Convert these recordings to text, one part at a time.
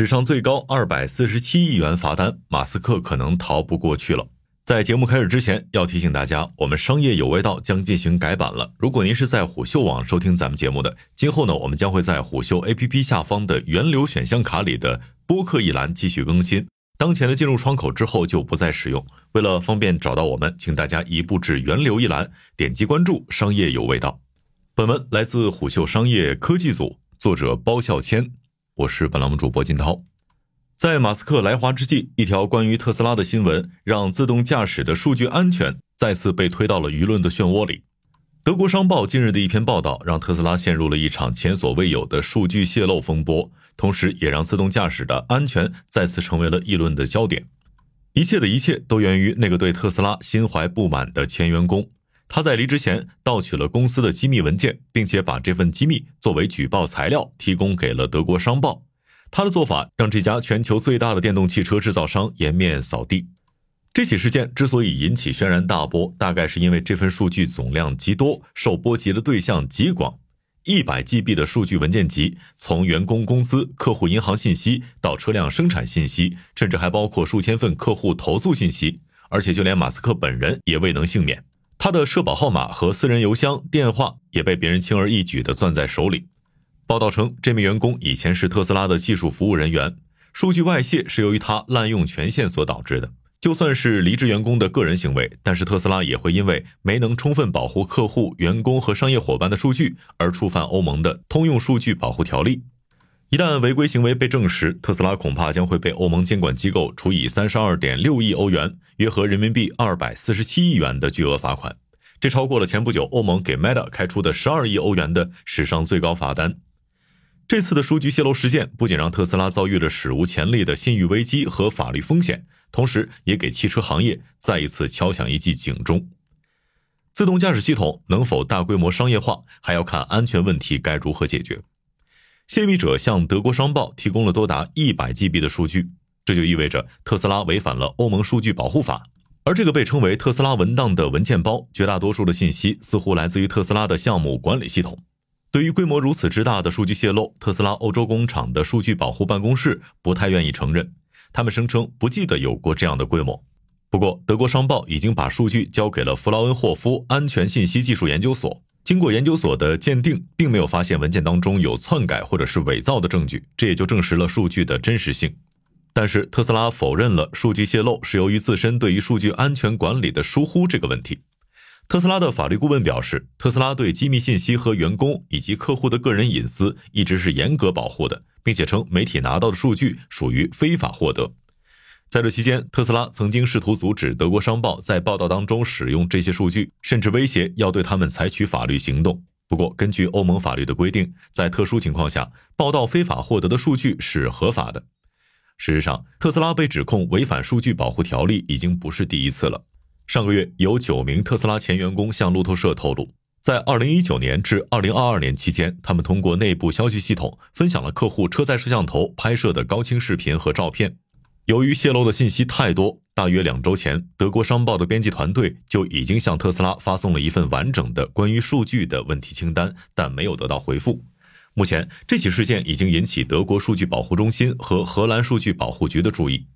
史上最高二百四十七亿元罚单，马斯克可能逃不过去了。在节目开始之前，要提醒大家，我们商业有味道将进行改版了。如果您是在虎嗅网收听咱们节目的，今后呢，我们将会在虎嗅 APP 下方的源流选项卡里的播客一栏继续更新。当前的进入窗口之后就不再使用。为了方便找到我们，请大家移步至源流一栏，点击关注“商业有味道”。本文来自虎嗅商业科技组，作者包笑谦，我是本栏目主播金涛。在马斯克来华之际，一条关于特斯拉的新闻让自动驾驶的数据安全再次被推到了舆论的漩涡里。德国商报近日的一篇报道，让特斯拉陷入了一场前所未有的数据泄露风波，同时也让自动驾驶的安全再次成为了议论的焦点。一切的一切都源于那个对特斯拉心怀不满的前员工，他在离职前盗取了公司的机密文件，并且把这份机密作为举报材料提供给了德国商报。他的做法让这家全球最大的电动汽车制造商颜面扫地。这起事件之所以引起轩然大波，大概是因为这份数据总量极多，受波及的对象极广。一百 GB 的数据文件集，从员工工资、客户银行信息到车辆生产信息，甚至还包括数千份客户投诉信息。而且就连马斯克本人也未能幸免，他的社保号码和私人邮箱、电话也被别人轻而易举地攥在手里。报道称，这名员工以前是特斯拉的技术服务人员，数据外泄是由于他滥用权限所导致的。就算是离职员工的个人行为，但是特斯拉也会因为没能充分保护客户、员工和商业伙伴的数据而触犯欧盟的通用数据保护条例。一旦违规行为被证实，特斯拉恐怕将会被欧盟监管机构处以三十二点六亿欧元（约合人民币二百四十七亿元）的巨额罚款，这超过了前不久欧盟给 Meta 开出的十二亿欧元的史上最高罚单。这次的数据泄露事件不仅让特斯拉遭遇了史无前例的信誉危机和法律风险。同时，也给汽车行业再一次敲响一记警钟。自动驾驶系统能否大规模商业化，还要看安全问题该如何解决。泄密者向德国商报提供了多达一百 GB 的数据，这就意味着特斯拉违反了欧盟数据保护法。而这个被称为“特斯拉文档”的文件包，绝大多数的信息似乎来自于特斯拉的项目管理系统。对于规模如此之大的数据泄露，特斯拉欧洲工厂的数据保护办公室不太愿意承认。他们声称不记得有过这样的规模。不过，德国商报已经把数据交给了弗劳恩霍夫安全信息技术研究所。经过研究所的鉴定，并没有发现文件当中有篡改或者是伪造的证据，这也就证实了数据的真实性。但是，特斯拉否认了数据泄露是由于自身对于数据安全管理的疏忽这个问题。特斯拉的法律顾问表示，特斯拉对机密信息和员工以及客户的个人隐私一直是严格保护的。并且称媒体拿到的数据属于非法获得。在这期间，特斯拉曾经试图阻止德国商报在报道当中使用这些数据，甚至威胁要对他们采取法律行动。不过，根据欧盟法律的规定，在特殊情况下，报道非法获得的数据是合法的。事实上，特斯拉被指控违反数据保护条例已经不是第一次了。上个月，有九名特斯拉前员工向路透社透露。在二零一九年至二零二二年期间，他们通过内部消息系统分享了客户车载摄像头拍摄的高清视频和照片。由于泄露的信息太多，大约两周前，德国商报的编辑团队就已经向特斯拉发送了一份完整的关于数据的问题清单，但没有得到回复。目前，这起事件已经引起德国数据保护中心和荷兰数据保护局的注意。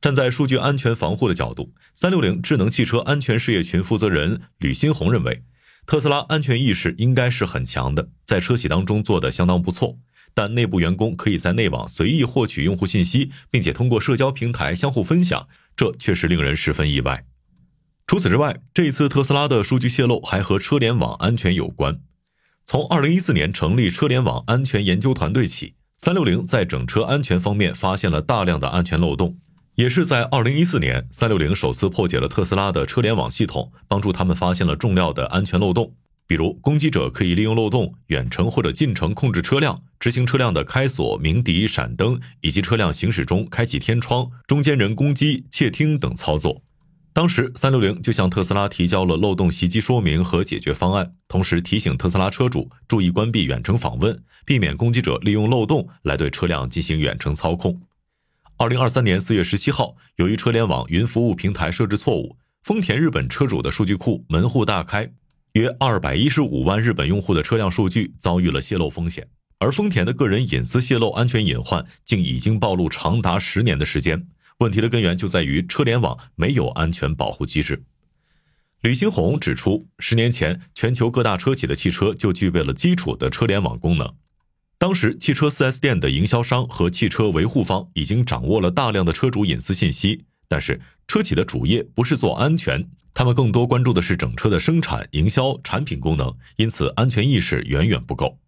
站在数据安全防护的角度，三六零智能汽车安全事业群负责人吕新红认为。特斯拉安全意识应该是很强的，在车企当中做得相当不错。但内部员工可以在内网随意获取用户信息，并且通过社交平台相互分享，这确实令人十分意外。除此之外，这一次特斯拉的数据泄露还和车联网安全有关。从2014年成立车联网安全研究团队起，三六零在整车安全方面发现了大量的安全漏洞。也是在二零一四年，三六零首次破解了特斯拉的车联网系统，帮助他们发现了重要的安全漏洞。比如，攻击者可以利用漏洞远程或者近程控制车辆，执行车辆的开锁、鸣笛、闪灯，以及车辆行驶中开启天窗、中间人攻击、窃听等操作。当时，三六零就向特斯拉提交了漏洞袭击说明和解决方案，同时提醒特斯拉车主注意关闭远程访问，避免攻击者利用漏洞来对车辆进行远程操控。二零二三年四月十七号，由于车联网云服务平台设置错误，丰田日本车主的数据库门户大开，约二百一十五万日本用户的车辆数据遭遇了泄露风险。而丰田的个人隐私泄露安全隐患竟已经暴露长达十年的时间。问题的根源就在于车联网没有安全保护机制。吕新红指出，十年前全球各大车企的汽车就具备了基础的车联网功能。当时，汽车 4S 店的营销商和汽车维护方已经掌握了大量的车主隐私信息，但是车企的主业不是做安全，他们更多关注的是整车的生产、营销、产品功能，因此安全意识远远不够。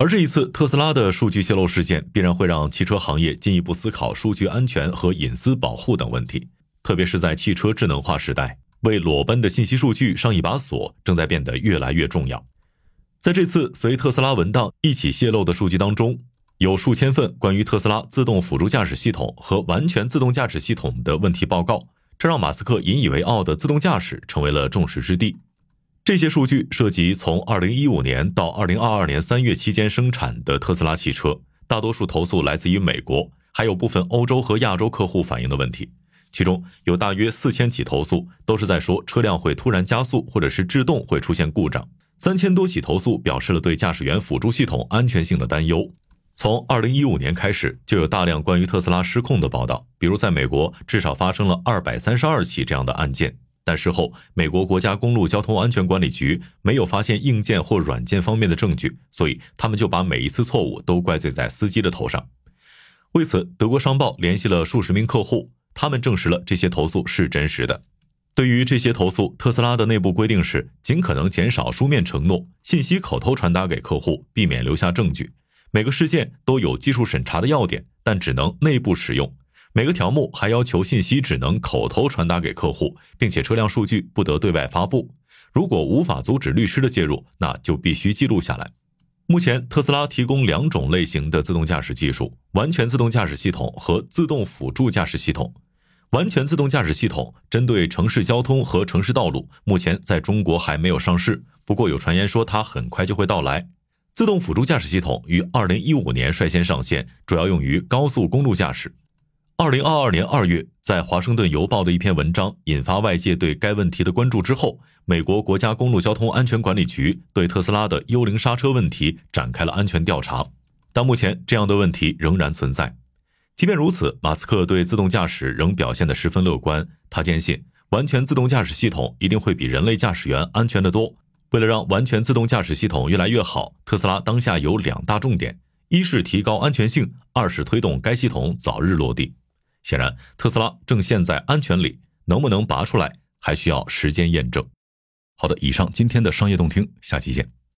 而这一次特斯拉的数据泄露事件，必然会让汽车行业进一步思考数据安全和隐私保护等问题，特别是在汽车智能化时代，为裸奔的信息数据上一把锁正在变得越来越重要。在这次随特斯拉文档一起泄露的数据当中，有数千份关于特斯拉自动辅助驾驶系统和完全自动驾驶系统的问题报告，这让马斯克引以为傲的自动驾驶成为了众矢之的。这些数据涉及从2015年到2022年3月期间生产的特斯拉汽车，大多数投诉来自于美国，还有部分欧洲和亚洲客户反映的问题，其中有大约四千起投诉都是在说车辆会突然加速，或者是制动会出现故障。三千多起投诉表示了对驾驶员辅助系统安全性的担忧。从二零一五年开始，就有大量关于特斯拉失控的报道，比如在美国至少发生了二百三十二起这样的案件。但事后，美国国家公路交通安全管理局没有发现硬件或软件方面的证据，所以他们就把每一次错误都怪罪在司机的头上。为此，德国商报联系了数十名客户，他们证实了这些投诉是真实的。对于这些投诉，特斯拉的内部规定是尽可能减少书面承诺，信息口头传达给客户，避免留下证据。每个事件都有技术审查的要点，但只能内部使用。每个条目还要求信息只能口头传达给客户，并且车辆数据不得对外发布。如果无法阻止律师的介入，那就必须记录下来。目前，特斯拉提供两种类型的自动驾驶技术：完全自动驾驶系统和自动辅助驾驶系统。完全自动驾驶系统针对城市交通和城市道路，目前在中国还没有上市。不过有传言说它很快就会到来。自动辅助驾驶系统于二零一五年率先上线，主要用于高速公路驾驶。二零二二年二月，在华盛顿邮报的一篇文章引发外界对该问题的关注之后，美国国家公路交通安全管理局对特斯拉的幽灵刹车问题展开了安全调查。但目前这样的问题仍然存在。即便如此，马斯克对自动驾驶仍表现得十分乐观。他坚信，完全自动驾驶系统一定会比人类驾驶员安全得多。为了让完全自动驾驶系统越来越好，特斯拉当下有两大重点：一是提高安全性，二是推动该系统早日落地。显然，特斯拉正陷在安全里，能不能拔出来，还需要时间验证。好的，以上今天的商业动听，下期见。